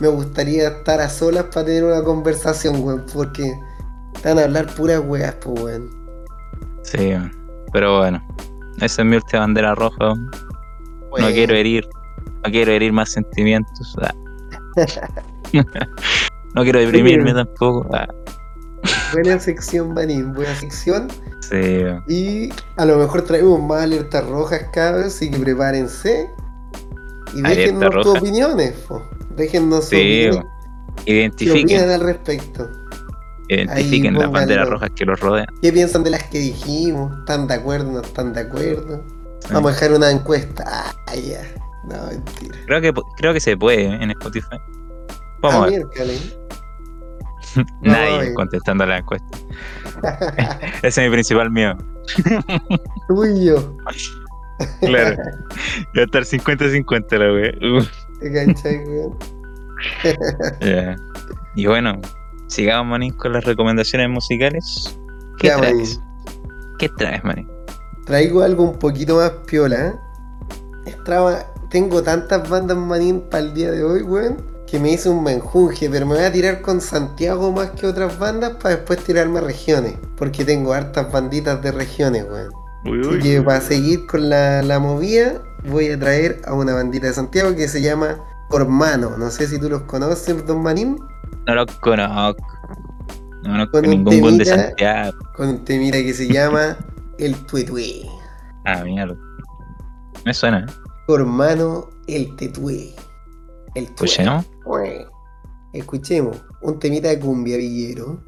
me gustaría estar a solas para tener una conversación, weón, porque están a hablar puras weas, pues, weón. Sí. Pero bueno, esa es mi última bandera roja. weón. No quiero herir, no quiero herir más sentimientos. ah. no quiero deprimirme tampoco. ah. Buena sección, Manín, buena sección. Sí. Y a lo mejor traemos más alertas rojas, cabros, así que prepárense. Y déjennos tus opiniones, po. Déjennos sus Sí, opiniones. weón. ¿Qué identifiquen, opinan al respecto? identifiquen las banderas rojas que los rodean. ¿Qué piensan de las que dijimos? ¿Están de acuerdo? ¿No están de acuerdo? Sí. Vamos a dejar una encuesta. Ah, ya. No, mentira. Creo que, creo que se puede en Spotify. Vamos Ah, a ver. Nadie ver. contestando la encuesta. Ese es mi principal miedo. Tuyo. Claro. Va a estar 50-50 la wea. ¿Te cachai, weón? ya. Y bueno, sigamos, Manín, con las recomendaciones musicales. ¿Qué Ya, traes? Manín. ¿Qué traes, Manín? Traigo algo un poquito más piola. ¿eh? Tengo tantas bandas manín para el día de hoy, weón, que me hice un menjunje, pero me voy a tirar con Santiago más que otras bandas para después tirarme regiones, porque tengo hartas banditas de regiones, weón. Uy, Así que para seguir con la, la movida, voy a traer a una bandita de Santiago que se llama Cormano. No sé si tú los conoces, Don Manín, No lo conozco. No Con un ningún gol de. Santiago. con un temita que se llama El Tuetue. Ah, mierda. Me suena. Cormano, El Tetué. El Tué. Escuchemos. Escuchemos un temita de cumbia villero.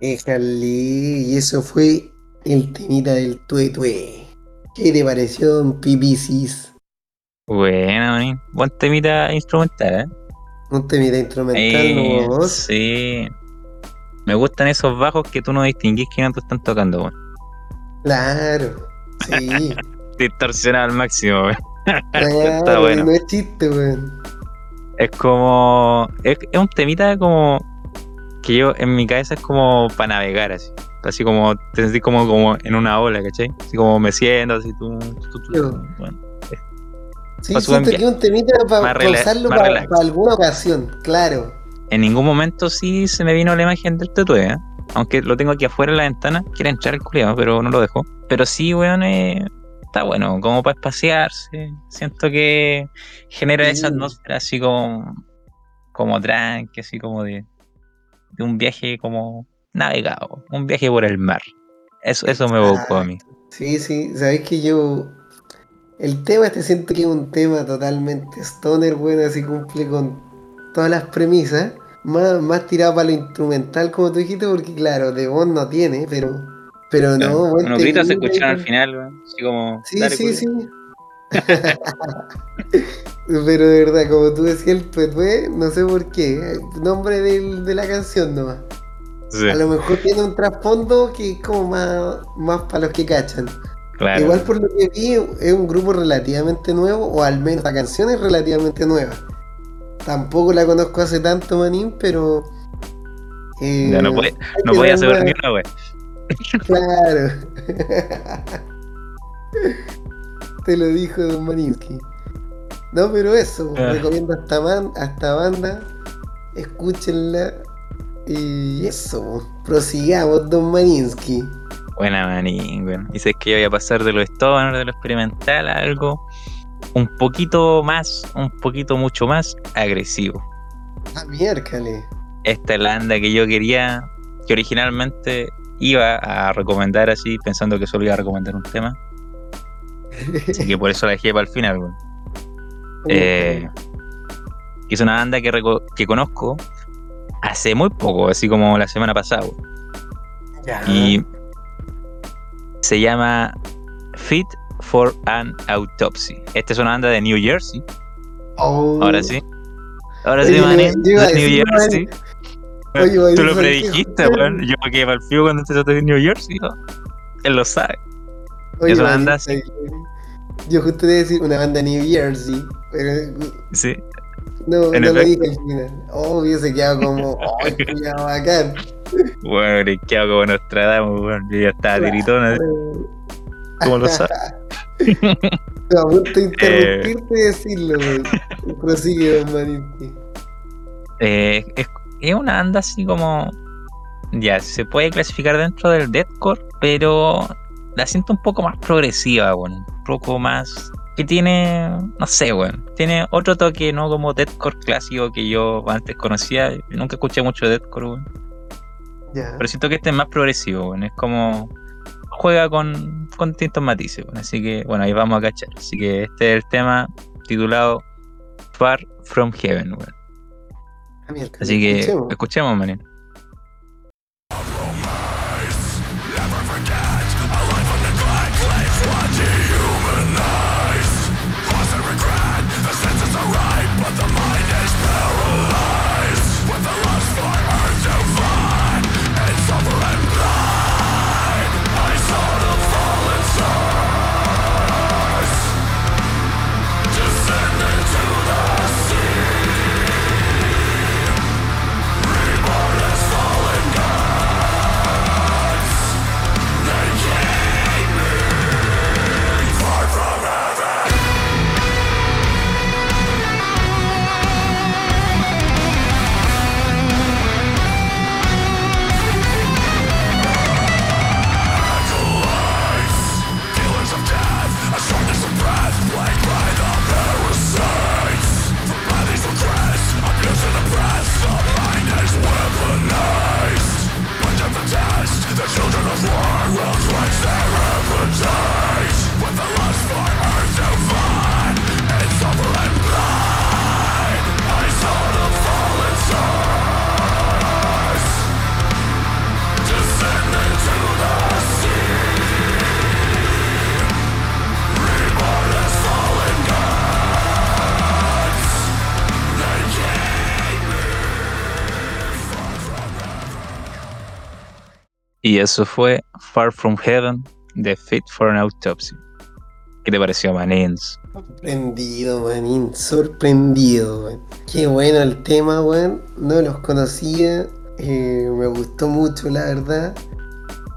Turututututututut. Éjale, y eso fue el temita del tuetue. ¿Qué te pareció, Don Pipicis? Bueno, manín. Buen temita instrumental, ¿eh? Un temita instrumental, Eh, ¿no vos? sí. me gustan esos bajos que tú no distinguís que no te están tocando, weón. Claro, sí. Distorsionado al máximo, weón. Claro, bueno. No es chiste, weón. Es como. Es, es un temita como. Que yo en mi cabeza es como para navegar así. Así como. Te sentís como, como en una ola, ¿cachai? Así como meciendo, así tú. tú- tú- Yo. bueno. Sí, siento que un temita para usarlo para alguna ocasión, claro. En ningún momento sí se me vino la imagen del tetue, ¿eh? Aunque lo tengo aquí afuera en la ventana. Quiere entrar el culiado, pero no lo dejo. Pero sí, weón, eh, está bueno. Como para espaciarse. Siento que genera Sí. esa atmósfera así como. Como tranqui, así como de. De un viaje como navegado. Un viaje por el mar. Eso, eso me evocó a mí. Sí, sí, sabéis que yo. El tema este siento que es un tema totalmente stoner, bueno, así cumple con todas las premisas. Más, más tirado para lo instrumental, como tú dijiste, porque claro, de voz no tiene, pero. Pero no, Unos gritos se escucharon al final. Así como. Sí, sí, sí. Pero de verdad, como tú decías, el Petue, no sé por qué. Nombre del- de la canción nomás. Sí, A lo mejor tiene un trasfondo que es como más, más para los que cachan. claro. Igual por lo que vi, es un grupo relativamente nuevo, o al menos la canción es relativamente nueva. Tampoco la conozco hace tanto, Manín, pero. eh, Ya no puede, no podía saber ni una, weón. Claro. Te lo dijo Don Maninsky. No, pero eso, Ah. recomiendo a esta, man- a esta banda. Escúchenla. Y eso, prosigamos, Don Maninsky. Buena manín, weón. Dices que yo voy a pasar de lo stoner, de lo experimental a algo un poquito más, un poquito mucho más agresivo. Ah, miércale. Esta es la banda que yo quería, que originalmente iba a recomendar así, pensando que solo iba a recomendar un tema. Así que por eso la dejé para el final, weón. Eh, que es una banda que, que conozco hace muy poco, así como la semana pasada. Ya. Y se llama Fit for an Autopsy. Esta es una banda de New Jersey. Oh. Ahora sí. Ahora Oye, sí, mané. New decir, Jersey. Oye, oye, Tú lo predijiste, weón. Yo me quedé para el cuando empezaste de New Jersey. ¿no? Él lo sabe. Oye, Es una banda. Yo justo te iba a decir una banda New Jersey, pero Sí. no, En no lo dije al final. Oh, hubiese quedado como, ¡ay, cuidado bacán! Bueno, y quedado como Nostradamus, weón. Yo ya estaba tiritona. ¿Cómo lo sabes? No, a punto de interrumpirte y decirlo, weón. Prosigue, don Maninki. Eh, es, es una banda así como. Ya, se puede clasificar dentro del deathcore, pero la siento un poco más progresiva, weón. Un poco más. Que tiene. No sé, weón. Tiene otro toque, ¿no? Como deathcore clásico que yo antes conocía. Nunca escuché mucho deathcore, weón. Pero siento que este es más progresivo, weón. Es como. Juega con, con distintos matices, weón. Así que, bueno, ahí vamos a cachar. Así que este es el tema titulado Far From Heaven, weón. Ah, Así que escuchemos. escuchemos, manín. Y eso fue Far From Heaven de Fit for an Autopsy. ¿Qué te pareció, Manins? Sorprendido, manín, sorprendido, weón. Qué bueno el tema, weón. No los conocía. eh, me gustó mucho, la verdad.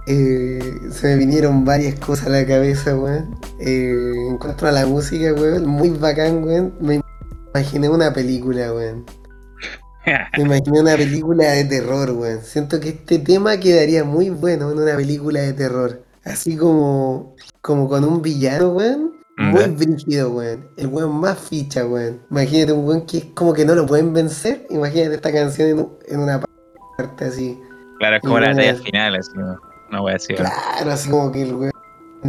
Eh, se me vinieron varias cosas a la cabeza, weón. Eh, en cuanto a la música, weón, muy bacán, weón. Me imaginé una película, weón. Me imaginé una película de terror, weón. Siento que este tema quedaría muy bueno en una película de terror. Así como, como con un villano, weón. Muy brígido, weón. El weón más ficha, weón. Imagínate un weón que es como que no lo pueden vencer. Imagínate esta canción en, en una parte así. Claro, es como la batalla final, así, ¿no? No voy a decir. Claro, así como que el weón.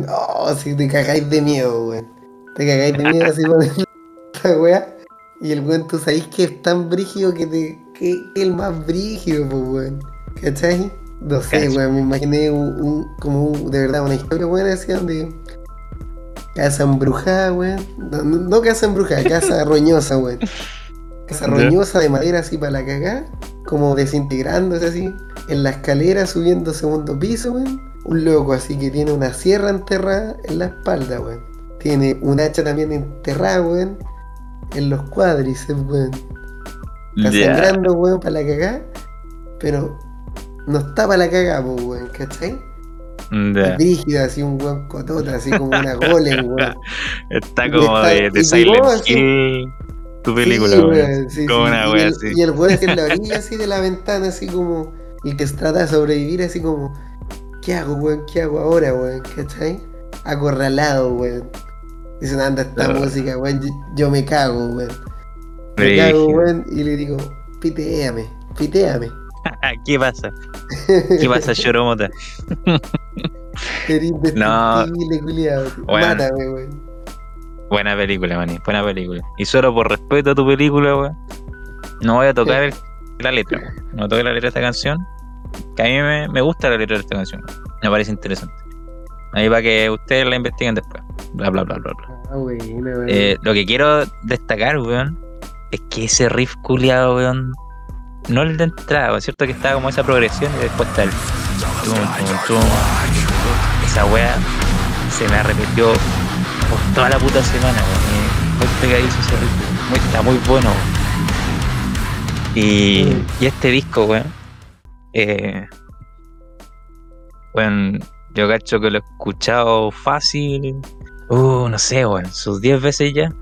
Oh, si te cagáis de miedo, weón. Te cagáis de miedo así con esta weá. Y el weón, tú sabéis que es tan brígido que te. que es el más brígido, pues weón. ¿Cachai? No sé, weón, me imaginé un, un- como un- de verdad una historia buena así donde. Casa embrujada, weón. No, no- no casa embrujada, casa roñosa, weón. Casa roñosa de madera así para la cagá, como desintegrándose así. En la escalera subiendo segundo piso, weón. Un loco así que tiene una sierra enterrada en la espalda, weón. Tiene un hacha también enterrada, weón. En los cuádriceps, weón. Está sangrando, weón, para la cagá. Pero no está para la pues, weón, ¿cachai? Ya. Es brígida, así un weón cotota, así como una golem, weón. Está como está- de, de y Silent. Hill tu película, Sí, weón. weón, sí, Como sí. una el, así. y el weón en la orilla así de la ventana, así como. Y que trata de sobrevivir, así como. ¿Qué hago, weón? ¿Qué hago ahora, weón? ¿Cachai? Acorralado, weón. Y sonando esta música, weón. Yo, yo me cago, weón. Me cago, weón. Y le digo, piteame, piteame. ¿Qué pasa? ¿Qué pasa, Choromota? No. culiao. Bueno. Mátame, weón. Buena película, maní, buena película. Y solo por respeto a tu película, weón, no voy a tocar el- la letra, weón. No toque la letra de esta canción. Que a mí me, me gusta la letra de esta canción. weón. Me parece interesante. Ahí para que ustedes la investiguen después. Bla, bla, bla, bla, bla. Ah. Eh, lo que quiero destacar, weón, es que ese riff culiado, weón, no el de entrada, weón, ¿cierto? Que estaba como esa progresión y después está el. tum, tum, tum. Esa weá se me repitió por toda la puta semana, weón. y Muy pegadizo ese riff, muy, está muy bueno, weón. Y, y este disco, weón, eh, weón, yo cacho que lo he escuchado fácil, Uh, no sé, weón. Sus 10 veces ya.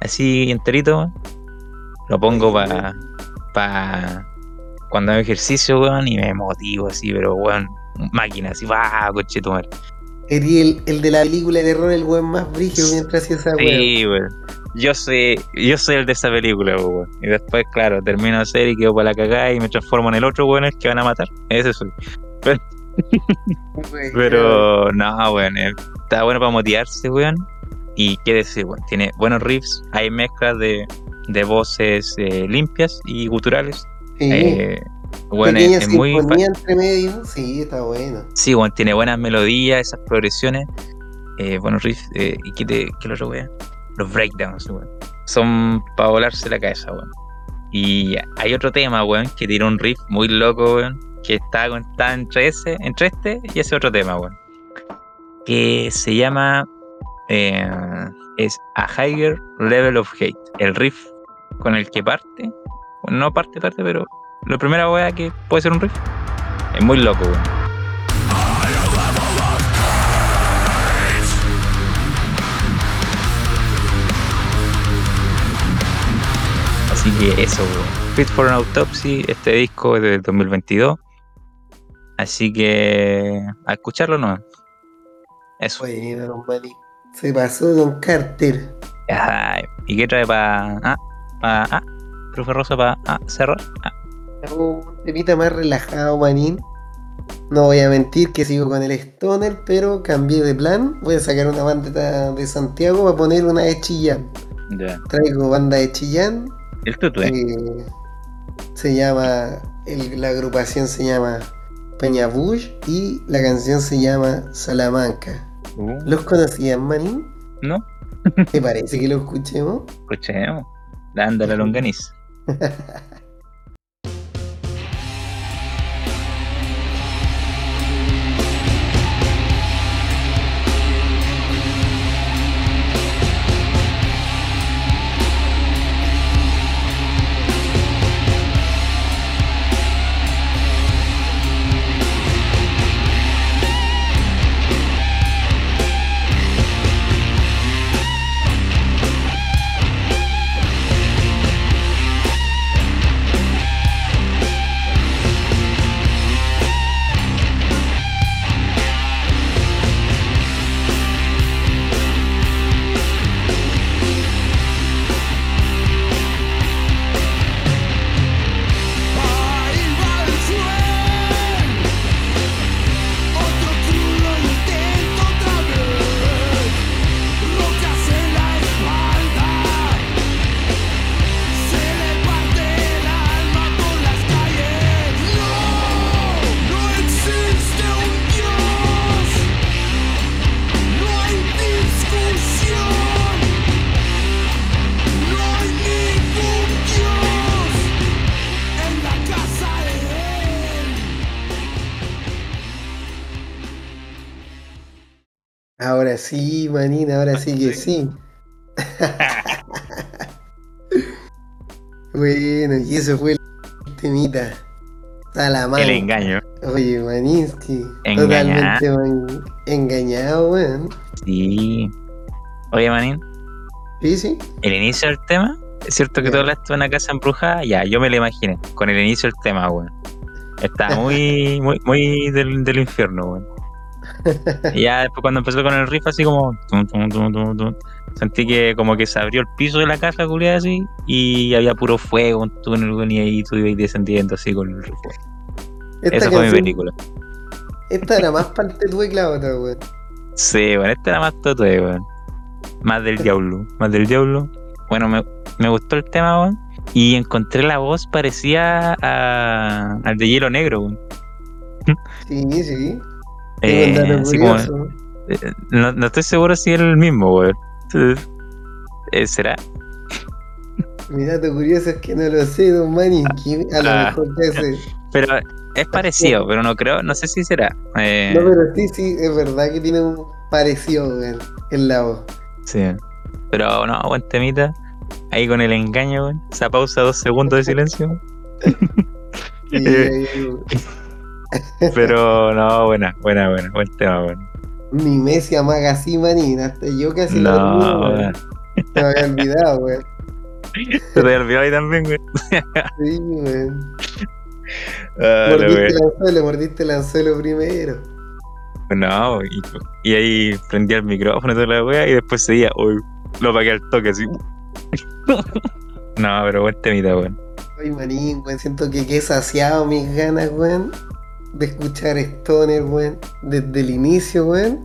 Así enterito, weón. Lo pongo para. Pa, cuando hago ejercicio, weón. Y me motivo así, pero weón. Máquina, así, va, coche tu madre. Eres el, el de la película de terror, el weón más brígido mientras hacía esa weón. Sí, weón. Yo soy, yo soy el de esa película, weón. Y después, claro, termino de hacer y quedo para la cagada y me transformo en el otro weón el que van a matar. Ese soy. Weón. Pero no, weón, está bueno para motivarse, weón. Y qué decir, weón, tiene buenos riffs, hay mezclas de, de voces eh, limpias y guturales. Sí. Eh, Pequeña es, es muy entre medio. Sí, está bueno. Sí, weón, tiene buenas melodías, esas progresiones, eh, buenos riffs. Eh, ¿Y qué, te, qué lo otro, weón? Los breakdowns, weón. Son para volarse la cabeza, weón. Y hay otro tema, weón, que tiene un riff muy loco, weón, que está, está entre, ese, entre este y ese otro tema, weón. Que se llama. eh, es A Higher Level of Hate. El riff con el que parte. no parte, parte, pero la primera weá que puede ser un riff. Es muy loco, weón. Así que eso, weón. Fit for an Autopsy, este disco es del 2022. Así que a escucharlo no. Eso. Bueno, don. Se pasó Don Carter. Ay, ¿Y qué trae para ah, pa, ah, profe Rosa para ah, cerrar? Ah, Hago un temita más relajado, manín. No voy a mentir que sigo con el Stoner, pero cambié de plan. Voy a sacar una banda de Santiago para poner una de Chillán. ya. Traigo banda de Chillán. El tutu, eh. eh, se llama. el- la agrupación se llama Peña Bush y la canción se llama Salamanca. Uh, ¿Los conocían, manín? ¿No? ¿Te parece que lo escuchemos? Escuchemos. La anda la longaniza. sí, manín, ahora sí que sí. bueno, y eso fue el temita. El engaño. Oye, Maninsky. Engañado. Totalmente man- engañado, weón. Sí. Oye, Manín, Sí, sí. el inicio del tema, es cierto que Ya. tú hablaste de una casa embrujada, ya, yo me lo imaginé, con el inicio del tema, weón. Está muy, muy, muy del, del infierno, weón. Y ya después cuando empezó con el riff así como tum, tum, tum, tum, tum, sentí que como que se abrió el piso de la casa culiada así y había puro fuego, un túnel, y ahí tú ibas descendiendo así con el riff. Esta Esa fue mi película. Esta era más parte tuya que la otra, weón. Sí, bueno, este era más totoe, weón. Más del diablo, más del diablo. Bueno, me, me gustó el tema, weón. Y encontré la voz parecía a, al de Hielo Negro, weón. Sí, sí. Eh, así como- eh, no, no estoy seguro si es el mismo, weón. Eh, ¿Será? Mi dato curioso es que no lo sé, Don Maninsky. A lo Ah. mejor hace. Pero es parecido, pero no creo, no sé si será. Eh, No, pero sí, sí, es verdad que tiene un parecido, weón, en la voz. Sí. Pero no, buen temita. Ahí con el engaño, weón. Esa pausa, dos segundos de silencio. Y, eh, Pero no, buena, buena, buena. Buen tema, weón. mi Messi amaga así, manín. Hasta yo casi lo No, dormí, weón. weón. Se me había olvidado, weón. Te había olvidado ahí también, güey. Sí, weón. Ah, Mordiste el anzuelo, mordiste el anzuelo primero. No, y, y ahí prendía el micrófono y toda la wea y después seguía, uy, lo apagué al toque así. No, pero buen temita, weón. Ay, manín, weón. Siento que he saciado mis ganas, weón, de escuchar Stoner, weón. Desde el inicio, weón.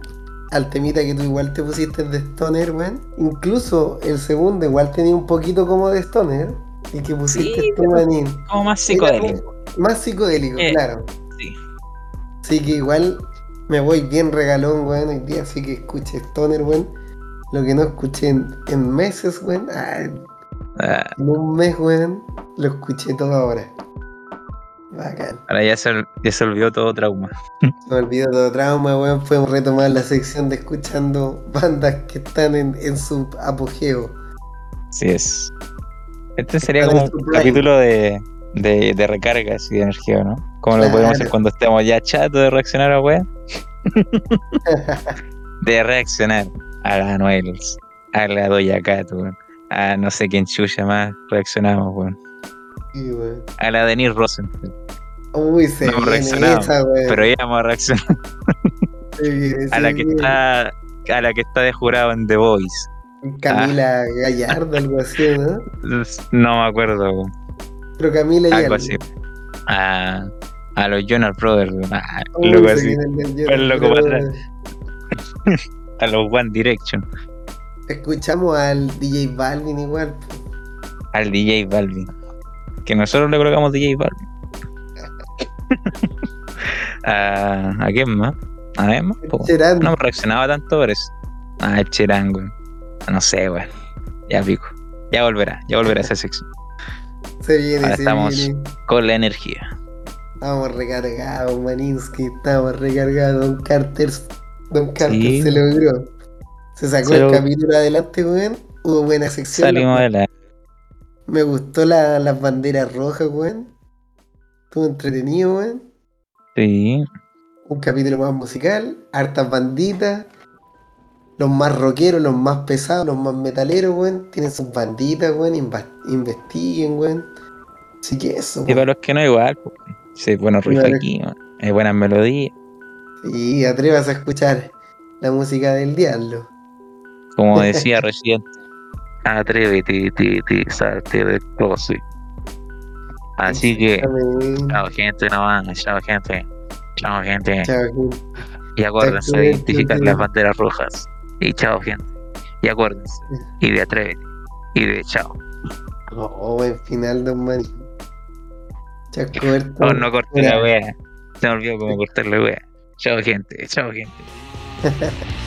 Al temita que tú igual te pusiste de Stoner, weón. Incluso el segundo igual tenía un poquito como de Stoner. El que pusiste Sí, tú, manín. Como más psicodélico. Más psicodélico, Eh, claro. Sí. Así que igual me voy bien regalón, weón, hoy día, así que escuché Stoner, weón. Lo que no escuché en, en meses, weón. Ah, en Ah, un mes, weón, lo escuché todo ahora. Bacán. ahora ya se, ya se olvidó todo trauma. Me olvidó todo trauma, weón. Podemos retomar la sección de escuchando bandas que están en, en su apogeo. Así es. Este sería como el un capítulo de, de, de recarga así de energía, ¿no? Como lo podemos hacer cuando estemos ya chatos de reaccionar a wea. de reaccionar a la Noels, a la Doya Cat, weón. A no sé quién chucha más reaccionamos, weón. Sí. A la Denise Rosenfeld. Uy, se No viene reaccionado, esa. Pero ya vamos a reaccionar Se viene, a la que está a la que está de jurado en The Voice. Camila Gallardo, algo así, ¿no? No me acuerdo. Pero Camila algo así. A, a los Jonas Brothers. Ah, Uy, loco así. el loco para Brothers. A los One Direction. Escuchamos al DJ Balvin igual. Al DJ Balvin. Que nosotros le colocamos DJ Balvin. a, ¿A quién más? A ver más. No me reaccionaba tanto por eso. Ah, el Cherán, weón. No sé, weón. Ya pico. Ya volverá, ya volverá esa sección. Se viene, Ahora se estamos- viene. Con la energía. Estamos recargados, Maninsky. Estamos recargados. Don Carter. Don Carter Sí. se logró. Se sacó Se el lo- capítulo adelante, weón. Hubo buena sección. Salimos de la. Me gustó la- las banderas rojas, weón. Estuvo entretenido, weón. Sí. Un capítulo más musical. Hartas banditas. Los más rockeros, los más pesados, los más metaleros, weón. Tienen sus banditas, weón. investiguen, weón. Así que eso, Y weón. para los que no, igual. po. Sí, buenos riffs Claro. aquí, weón. Hay buenas melodías. Y atrevas a escuchar la música del diablo. Como decía Residente. Atrévete, te, te, salte del closet. Así que. Chao, gente, no van. Chao, gente. Chao, gente. Chao, gente. Y acuérdense Chao, de identificar las banderas rojas. Y chao, gente. Y acuérdense. Y de atrévete. Y de chao. Oh, buen final, don Manny. Chao, Coberto. Oh, no corté la wea. Se me olvidó cómo cortar la wea. Chao, gente. Chao, gente.